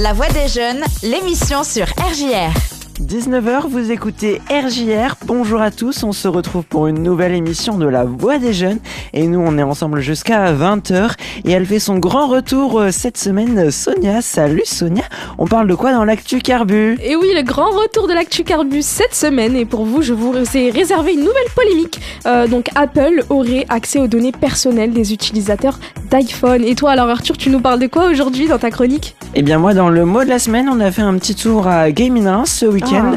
La Voix des Jeunes, l'émission sur RJR. 19h, vous écoutez RJR. Bonjour à tous, on se retrouve pour une nouvelle émission de La Voix des Jeunes. Et nous, on est ensemble jusqu'à 20h. Et elle fait son grand retour euh, cette semaine, Sonia. Salut Sonia, on parle de quoi dans l'actu Carbu Et oui, le grand retour de l'actu Carbu cette semaine. Et pour vous, je vous ai réservé une nouvelle polémique. Euh, donc Apple aurait accès aux données personnelles des utilisateurs d'iPhone. Et toi, alors Arthur, tu nous parles de quoi aujourd'hui dans ta chronique? Eh bien moi, dans le mot de la semaine, on a fait un petit tour à Gaming 1 ce week-end. Ah.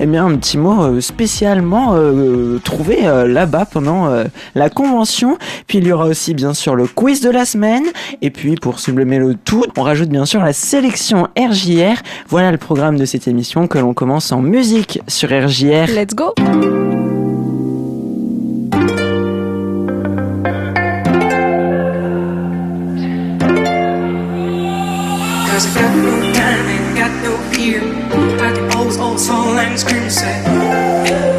Eh bien, un petit mot euh, spécialement euh, trouvé euh, là-bas pendant euh, la convention. Puis il y aura aussi bien sûr le quiz de la semaine. Et puis pour sublimer le tout, on rajoute bien sûr la sélection RJR. Voilà le programme de cette émission que l'on commence en musique sur RJR. Let's go Cause Like the old, old song, and scream said.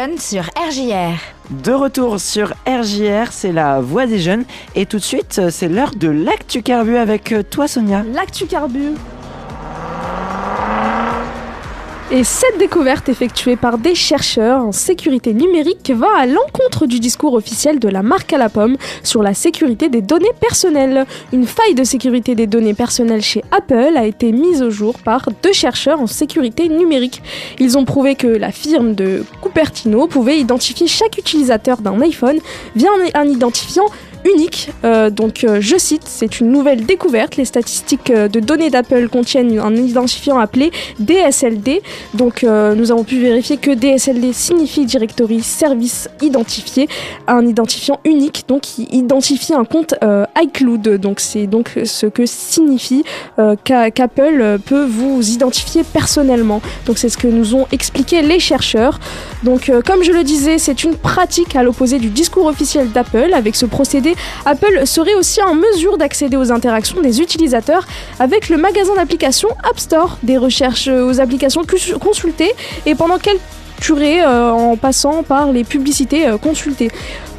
Jeunes sur RJR. De retour sur RJR, c'est la voix des jeunes. Et tout de suite, c'est l'heure de l'actu carbu avec euh, toi, Sonia. L'actu carbu. Et cette découverte effectuée par des chercheurs en sécurité numérique va à l'encontre du discours officiel de la marque à la pomme sur la sécurité des données personnelles. Une faille de sécurité des données personnelles chez Apple a été mise au jour par deux chercheurs en sécurité numérique. Ils ont prouvé que la firme de Cupertino pouvait identifier chaque utilisateur d'un iPhone via un, identifiant unique. Euh, donc, euh, je cite, c'est une nouvelle découverte. Les statistiques euh, de données d'Apple contiennent un identifiant appelé DSLD. Donc, nous avons pu vérifier que DSLD signifie Directory Service Identifié, un identifiant unique, donc qui identifie un compte iCloud. Donc, c'est donc ce que signifie qu'a- qu'Apple peut vous identifier personnellement. Donc, c'est ce que nous ont expliqué les chercheurs. Donc, comme je le disais, c'est une pratique à l'opposé du discours officiel d'Apple. Avec ce procédé, Apple. Serait aussi en mesure d'accéder aux interactions des utilisateurs avec le magasin d'applications App Store, des recherches aux applications consultées. Et pendant quelle euh, en passant par les publicités euh, consultées.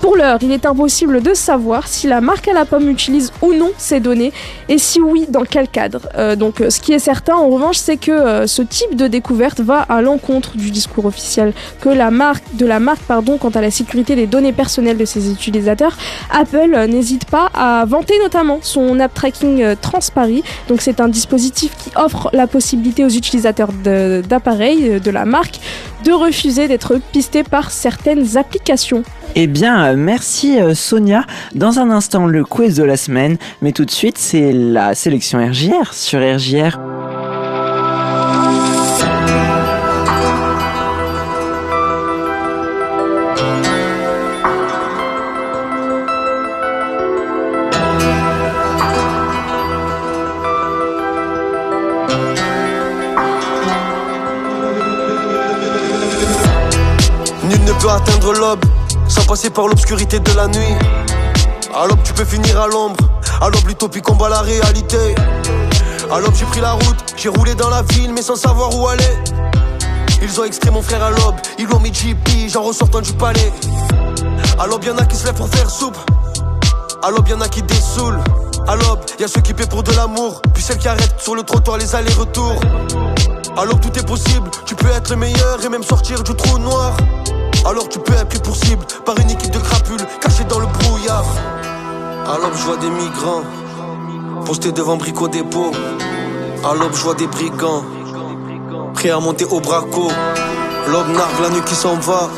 Pour l'heure, il est impossible de savoir si la marque à la pomme utilise ou non ces données et si oui, dans quel cadre. Euh, donc, ce qui est certain en revanche, c'est que ce type de découverte va à l'encontre du discours officiel que la marque, de la marque pardon, quant à la sécurité des données personnelles de ses utilisateurs. Apple n'hésite pas à vanter notamment son app tracking Transparency. Donc, c'est un dispositif qui offre la possibilité aux utilisateurs d'appareils de la marque de refuser d'être pistés par certaines applications. Eh bien, euh, merci euh, Sonia. Dans un instant, le quiz de la semaine. Mais tout de suite, c'est la sélection RJR sur RJR. Sans passer par l'obscurité de la nuit. À tu peux finir à l'ombre. À l'utopie combat la réalité. À j'ai pris la route, j'ai roulé dans la ville, mais sans savoir où aller. Ils ont extrait mon frère à l'aube, ils l'ont mis JP, j'en ressortant du palais. À l'aube, y'en a qui se lèvent pour faire soupe. À l'aube, y'en a qui dessoulent. À l'aube, y'a ceux qui paient pour de l'amour, puis celles qui arrêtent sur le trottoir les allers-retours. À tout est possible, tu peux être le meilleur et même sortir du trou noir. Alors tu peux être pris pour cible par une équipe de crapules cachée dans le brouillard. À l'aube, je vois des migrants postés devant Brico Dépôt. À l'aube, je vois des brigands prêts à monter au braco. L'aube nargue la nuit qui s'en va,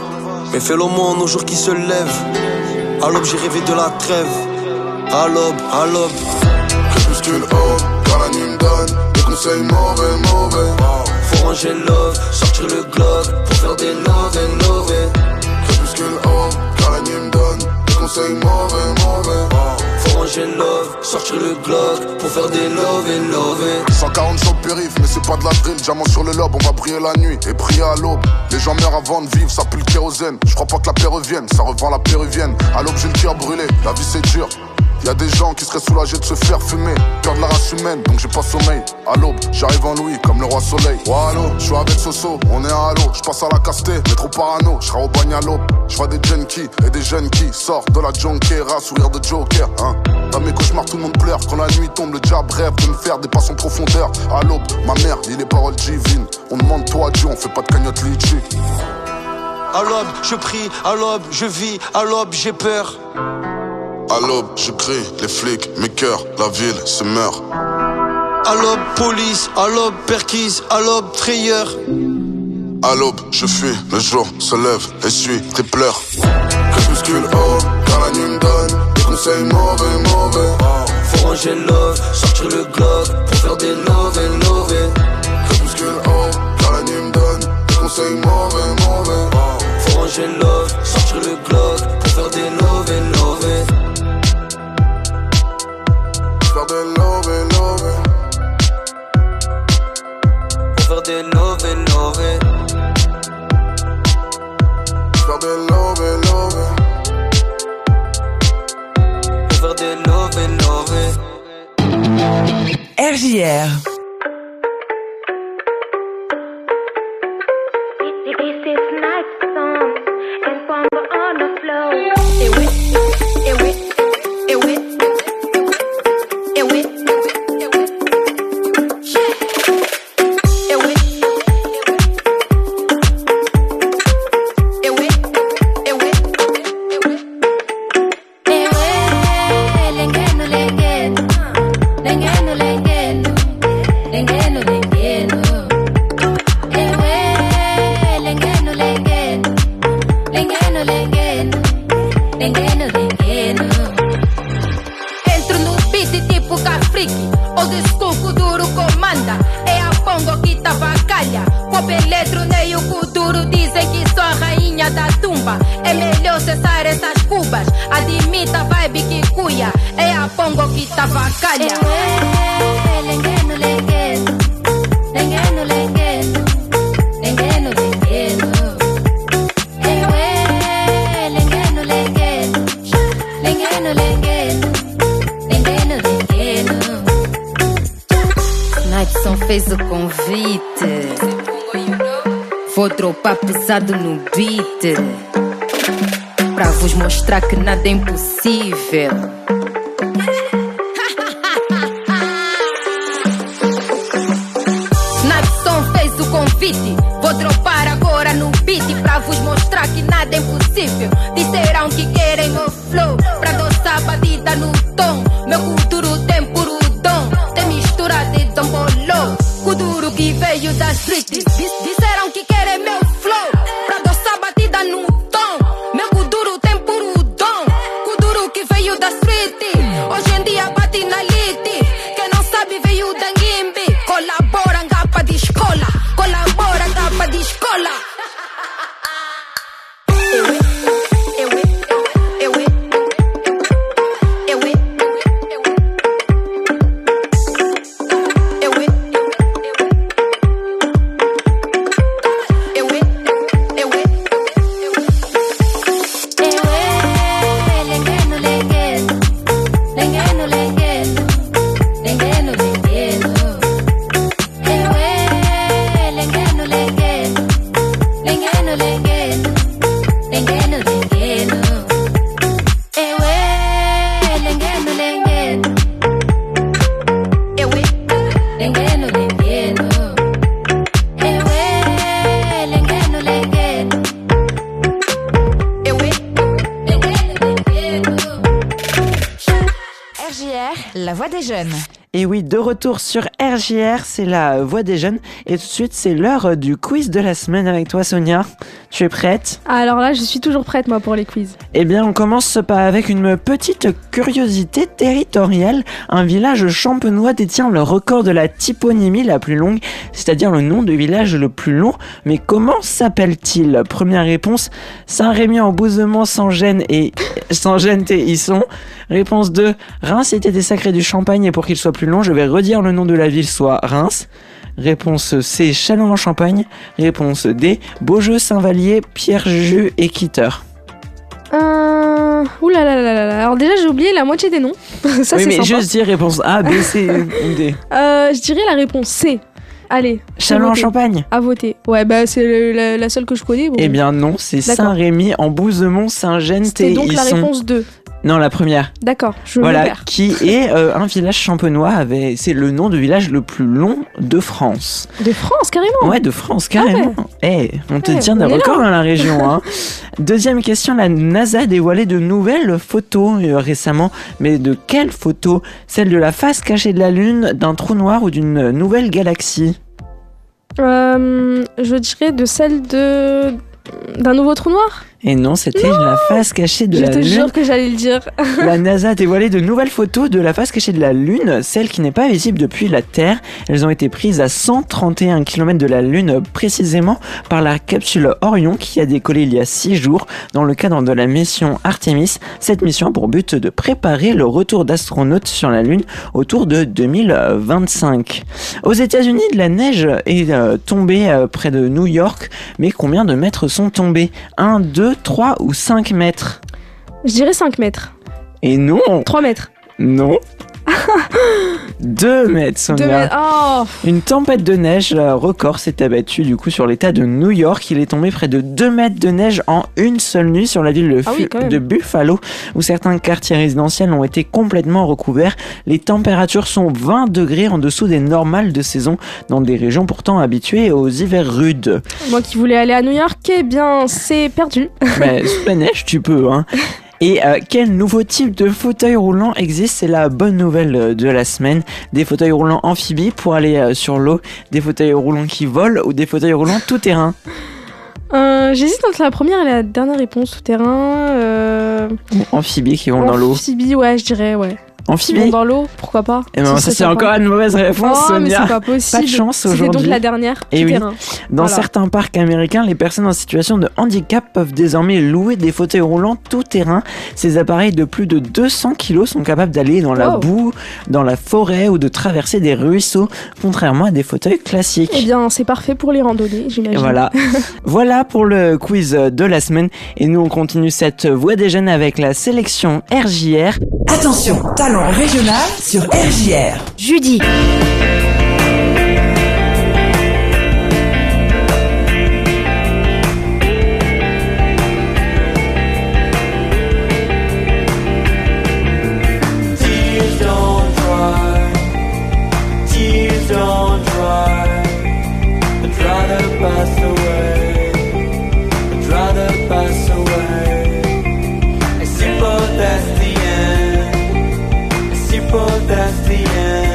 mais fait l'aumône aux jours qui se lèvent. À l'aube, j'ai rêvé de la trêve. À l'aube, à l'aube. Crépuscule haut, la nuit me donne des conseils mauvais, mauvais. Faut ranger love, sortir le Glock pour faire des love and love. Crépuscule haut, quand la nuit me donne des conseils mauvais, mauvais. Faut ranger love, sortir le Glock pour faire des love and love. 140 sur périph', mais c'est pas de la drill. Diamant sur le lobe, on va briller la nuit et prier à l'aube. Les gens meurent avant de vivre, ça pue le kérosène. Je pas que la paix revienne, ça revend la péruvienne. À l'aube, j'ai le cœur brûlé, la vie c'est dur. Y a des gens qui seraient soulagés de se faire fumer. Peur de la race humaine, donc j'ai pas sommeil. À l'aube, j'arrive en Louis comme le roi soleil. Allô, je suis avec Soso, on est à Halo. Je passe à la casté, mais trop parano. Je serai au bagne à l'aube. Je vois des junkies et des jeunes qui sortent de la junkiera, sourire de Joker. Hein. Dans mes cauchemars, tout le monde pleure. Quand la nuit tombe, le diable rêve de me faire des passes en profondeur. À l'aube, ma mère lit les paroles divines. On demande toi Dieu, on fait pas de cagnotte litchi. À l'aube, je prie, à l'aube, je vis, à l'aube, j'ai peur. À l'aube, je crie, les flics, mes cœurs, la ville se meurt. À l'aube, police, à l'aube, perquise, à l'aube, frayeur. À l'aube, je fuis, le jour se lève, essuie tes pleurs. Crépuscule haut, quand la nuit me donne des conseils mauvais, mauvais. Faut ranger sortir le Glock Pesado no beat Pra vos mostrar que nada é impossível. Nightson fez o convite Vou dropar agora no beat Pra vos mostrar que nada é impossível. Disseram que querem o flow Pra adoçar a batida no la voix des jeunes. Et oui, de retour sur RJR, c'est la voix des jeunes. Et tout de suite, c'est l'heure du quiz de la semaine avec toi, Sonia. Tu es prête? Alors là, je suis toujours prête, moi, pour les quiz. Eh bien, on commence par avec une petite curiosité territoriale. Un village champenois détient le record de la typonymie la plus longue, c'est-à-dire le nom de village le plus long. Mais comment s'appelle-t-il? Première réponse Saint-Rémy en Bouzemont sans gêne et sans gêne Isson. Réponse 2 Reims était des sacrés du Champagne et pour qu'il soit plus long, je vais redire le nom de la ville soit Reims. Réponse C Châlons-en-Champagne. Réponse D Beaujeu, Saint-Vallier, Pierre-Jus et Quitteur. Euh... Ouh là là là là là. Alors déjà, j'ai oublié la moitié des noms. Ça, oui, c'est mais sympa. juste dire réponse A, B, C ou D. Euh, je dirais la réponse C. Allez. c'est Châlons en voté. Champagne À voter. Ouais, bah c'est le- la, la seule que je connais. bon. Eh bien non, c'est D'accord. Saint-Rémy en Bouzemont, Saint-Gène, C'était donc la réponse 2. Non, la première. D'accord, je Voilà, qui est euh, un village champenois. Avec... C'est le nom de village le plus long de France. De France, carrément. Ouais, de France, carrément. Eh, on te Ouais, tient là. records dans la région. Hein. Deuxième question, la NASA a dévoilé de nouvelles photos euh, récemment. Mais de quelles photos? Celle de la face cachée de la Lune, d'un trou noir ou d'une nouvelle galaxie? Euh, je dirais de celle de d'un nouveau trou noir. Et non, c'était la face cachée de je la te Lune. jure que j'allais le dire. La NASA a dévoilé de nouvelles photos de la face cachée de la Lune, celle qui n'est pas visible depuis la Terre. Elles ont été prises à 131 km de la Lune précisément par la capsule Orion qui a décollé il y a 6 jours dans le cadre de la mission Artemis. Cette mission a pour but de préparer le retour d'astronautes sur la Lune autour de 2025. Aux États-Unis, de la neige est euh, tombée euh, près de New York, mais combien de mètres sont tombés? 1, 2, 3 ou 5 mètres Je dirais 5 mètres. Et non 3 mètres. Non 2 mètres, Sonia. Deux mètres. Oh, Une tempête de neige euh, record s'est abattue du coup sur l'état de New York. Il est tombé près de 2 mètres de neige en une seule nuit sur la ville de, Ah oui, de Buffalo, où certains quartiers résidentiels ont été complètement recouverts. Les températures sont 20 degrés en dessous des normales de saison dans des régions pourtant habituées aux hivers rudes. moi qui voulais aller à New York, eh bien, c'est perdu. Mais sous la neige, tu peux, hein. Et euh, quel nouveau type de fauteuil roulant existe? C'est la bonne nouvelle euh, de la semaine. Des fauteuils roulants amphibies pour aller euh, sur l'eau, des fauteuils roulants qui volent ou des fauteuils roulants tout terrain? Euh, J'hésite entre la première et la dernière réponse souterrain. Euh... Ou amphibies qui vont dans l'eau. Amphibie, ouais, je dirais, ouais. Amphibies dans l'eau, pourquoi pas Eh ben, ça c'est encore une mauvaise réponse, Oh, mais Sonia. pas possible. Pas de chance C'était aujourd'hui. donc la dernière. Eh tout oui. terrain. Dans Voilà. certains parcs américains, les personnes en situation de handicap peuvent désormais louer des fauteuils roulants tout terrain. Ces appareils de plus de 200 kg sont capables d'aller dans la Wow. boue, dans la forêt ou de traverser des ruisseaux, contrairement à des fauteuils classiques. Eh bien, c'est parfait pour les randonnées, Et j'imagine. Voilà. voilà pour le quiz de la semaine. Et nous, on continue cette voie des jeunes avec la sélection RJR. Attention, talent régional sur RJR. Judy. The end.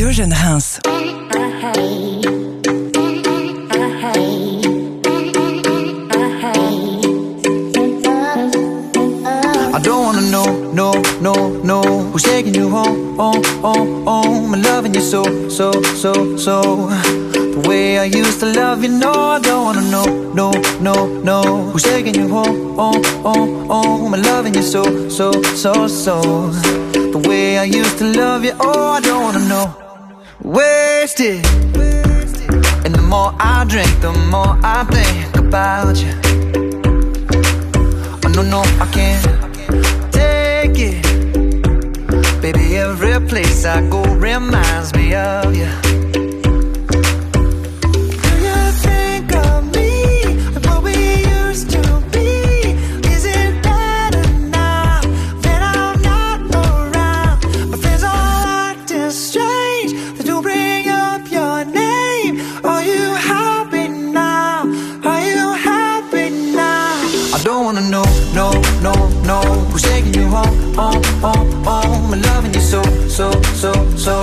Radio Jeune Reims. I don't wanna know, no, no, no Who's taking you home, home, home, home I'm loving you so, so, so, so. The way I used to love you, no I don't wanna know, no, no, no Who's taking you home, home, home, home I'm loving you so, so, so, so. The way I used to love you, oh I don't wanna know. Wasted. And the more I drink, the more I think about you. Oh, no, no, I can't take it. Baby, every place I go reminds me of you. Home, home, home? I'm loving you so, so, so, so.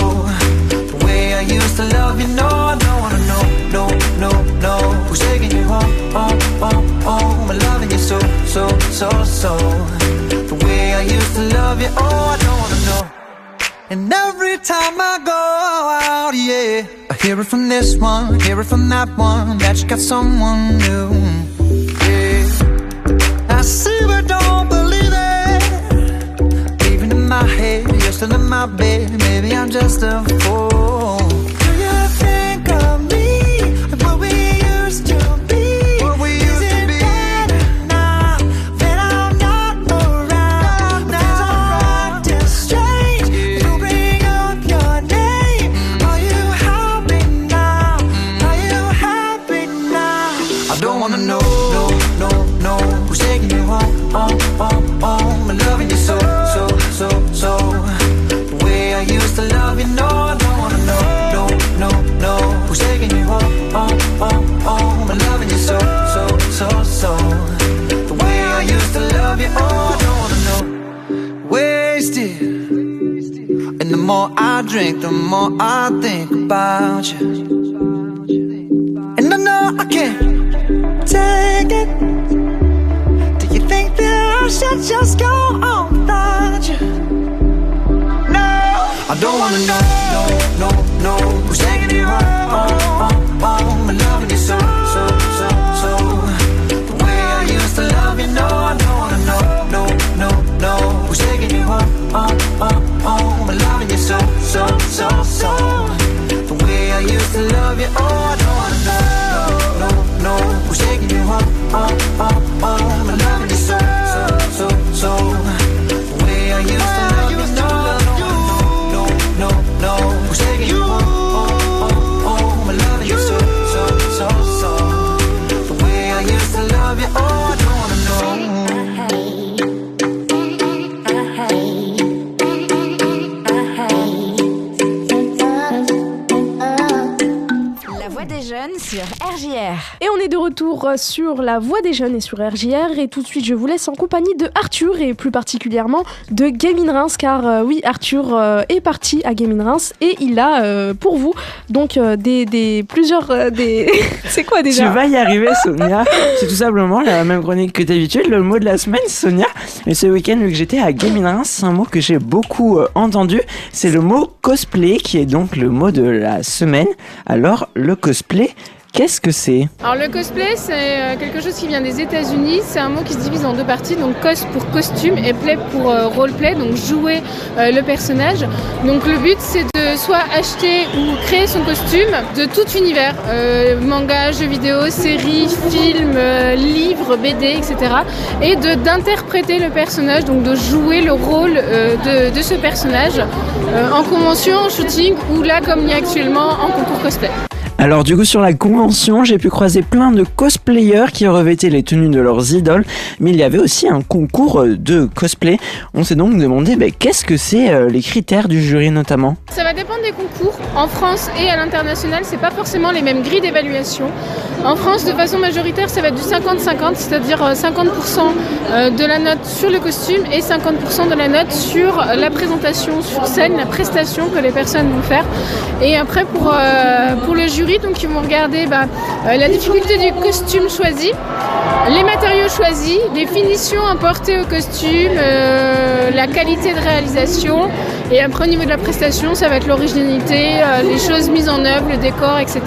The way I used to love you, no, I don't wanna know, no, no, no. Who's taking you home, home, home, home? I'm loving you so, so, so, so. The way I used to love you, oh, I don't wanna know. And every time I go out, yeah, I hear it from this one, hear it from that one, that you got someone new. Yeah. I see but don't my head, you're still in my bed. Maybe I'm just a fool. More I drink, the more I think about you. And I know I can't take it. Do you think that I should just go on without you? No, I don't wanna know, no, no, no. Who's taking you home, home, oh, oh, home? Oh, I'm loving you so, so, so, so. The way I used to love you, no, I don't wanna know, no, no, no. So, so, so. The way I used to love you, oh, I don't wanna know, no, no, no. Who's taking you home, home, home, home? I'm loving retour sur la voix des jeunes et sur RJR et tout de suite je vous laisse en compagnie de Arthur et plus particulièrement de Gaming Reims car euh, oui Arthur euh, est parti à Gaming Reims et il a euh, pour vous donc des, des plusieurs des c'est quoi Tu déjà vas y arriver, Sonia. C'est tout simplement la même chronique que d'habitude. Le mot de la semaine, Sonia. Et ce week-end, vu que j'étais à Gaming Reims, un mot que j'ai beaucoup entendu, c'est le mot cosplay, qui est donc le mot de la semaine. Alors, le cosplay, qu'est-ce que c'est Alors le cosplay, c'est euh, quelque chose qui vient des États-Unis. C'est un mot qui se divise en deux parties, donc cos pour costume et play pour euh, roleplay, donc jouer euh, le personnage. Donc le but, c'est de soit acheter ou créer son costume de tout univers, euh, manga, jeux vidéo, séries, films, livres, BD, etc. Et de d'interpréter le personnage, donc de jouer le rôle de, de ce personnage en convention, en shooting ou là, comme il y a actuellement, en concours cosplay. Alors du coup sur la convention, j'ai pu croiser plein de cosplayers qui revêtaient les tenues de leurs idoles, mais il y avait aussi un concours euh, de cosplay. On s'est donc demandé ben, qu'est-ce que c'est euh, les critères du jury notamment? Ça va dépendre des concours. En France et à l'international, c'est pas forcément les mêmes grilles d'évaluation. En France, de façon majoritaire, ça va être du 50-50, c'est-à-dire euh, 50% euh, de la note sur le costume et 50% de la note sur la présentation sur scène, la prestation que les personnes vont faire. Et après, pour le jury, jury, donc ils vont regarder bah, euh, la difficulté du costume choisi, les matériaux choisis, les finitions apportées au costume, euh, la qualité de réalisation. Et après, au niveau de la prestation, ça va être l'originalité, euh, les choses mises en œuvre, le décor, etc.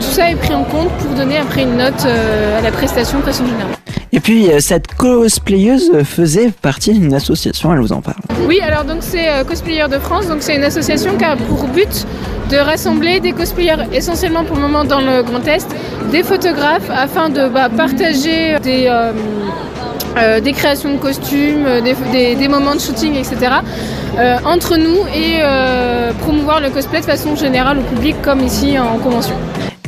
Tout ça est pris en compte pour donner après une note à la prestation de façon générale. Et puis cette cosplayeuse faisait partie d'une association, elle vous en parle. Oui, alors donc c'est Cosplayers de France, donc c'est une association qui a pour but de rassembler des cosplayers essentiellement pour le moment dans le Grand Est, des photographes afin de bah, partager des, euh, euh, des créations de costumes, euh, des, moments de shooting, etc. entre nous et promouvoir le cosplay de façon générale au public comme ici en convention.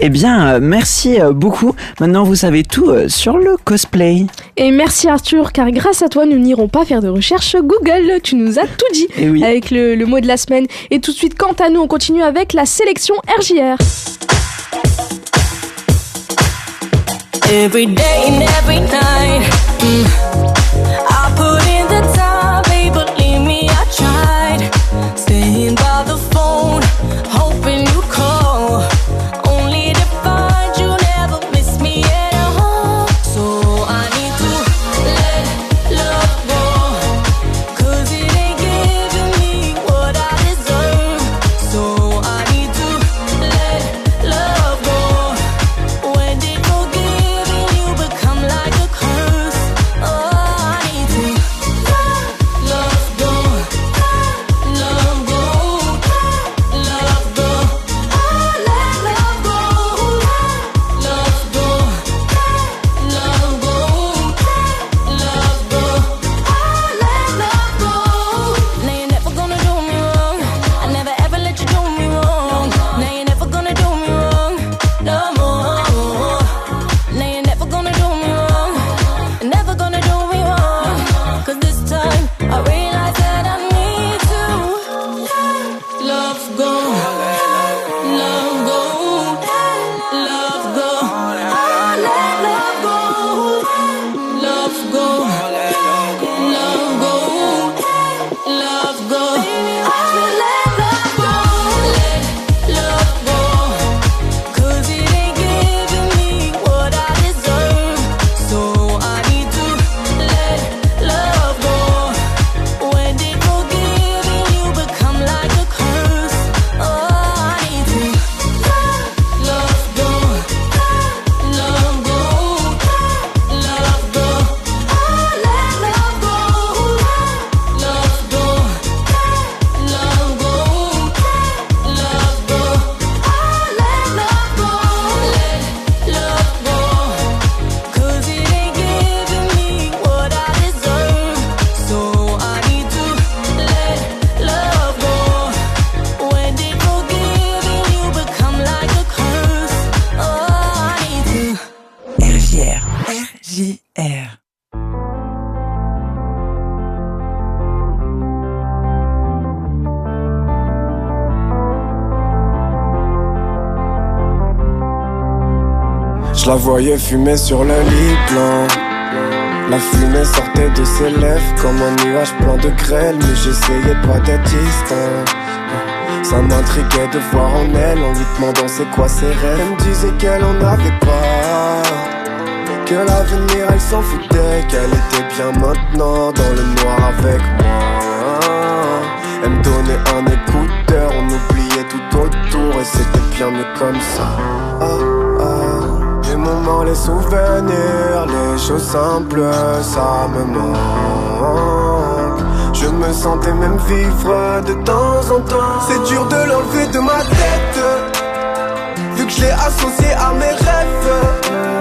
Eh bien, euh, merci euh, beaucoup. Maintenant, vous savez tout euh, sur le cosplay. Et merci Arthur, car grâce à toi, nous n'irons pas faire de recherche Google. Tu nous as tout dit Eh oui. avec le, le mot de la semaine. Et tout de suite, quant à nous, on continue avec la sélection RJR. Every day and every night. La voyais fumer sur le lit blanc. La fumée sortait de ses lèvres comme un nuage plein de grêle, mais j'essayais pas d'être distant. Ça m'intriguait de voir en elle en lui demandant c'est quoi ses rêves. Elle me disait qu'elle en avait pas. Que l'avenir elle s'en foutait, qu'elle était bien maintenant dans le noir avec moi. Elle me donnait un écouteur, on oubliait tout autour et c'était bien mieux comme ça. Ah. Moments, les souvenirs, les choses simples, ça me manque. Je me sentais même vivre de temps en temps. C'est dur de l'enlever de ma tête, vu que je l'ai associé à mes rêves.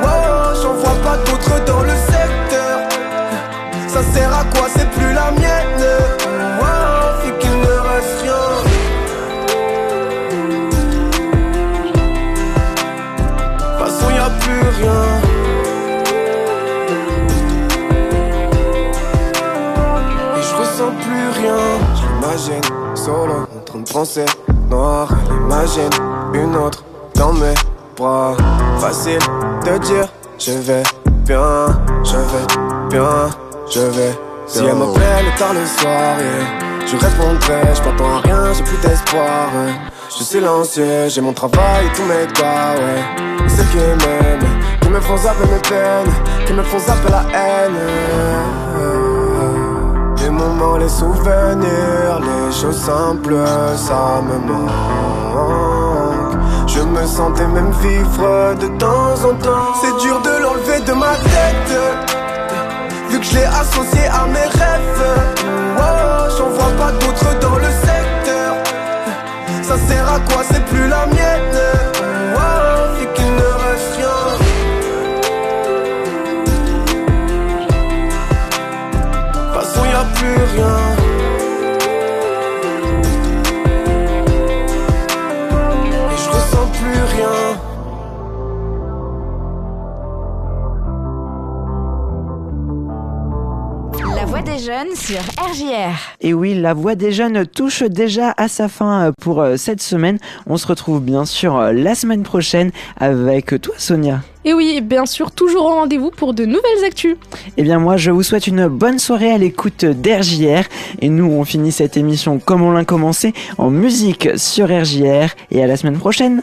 Solo en train de penser noir. Imagine une autre dans mes bras. Facile de dire je vais bien, je vais bien, je vais. Si elle m'appelle tard le soir, yeah, je répondrai, je m'attends à rien, j'ai plus d'espoir. Je suis silencieux, j'ai mon travail, tous mes gars, ouais. Ceux qui m'aiment, qui me font zapper mes peines, qui me font zapper la haine. Les souvenirs, les choses simples, ça me manque. Je me sentais même vivre de temps en temps. C'est dur de l'enlever de ma tête, vu que je l'ai associé à mes rêves. Oh, j'en vois pas d'autres dans le secteur. Ça sert à quoi, c'est plus la mienne. Plus des jeunes sur RJR. Et oui, la voix des jeunes touche déjà à sa fin euh, pour euh, cette semaine. On se retrouve bien sûr euh, la semaine prochaine avec toi Sonia. Et oui, bien sûr, toujours au rendez-vous pour de nouvelles actus. Eh bien moi je vous souhaite une bonne soirée à l'écoute d'RJR et nous on finit cette émission comme on l'a commencé en musique sur RJR et à la semaine prochaine.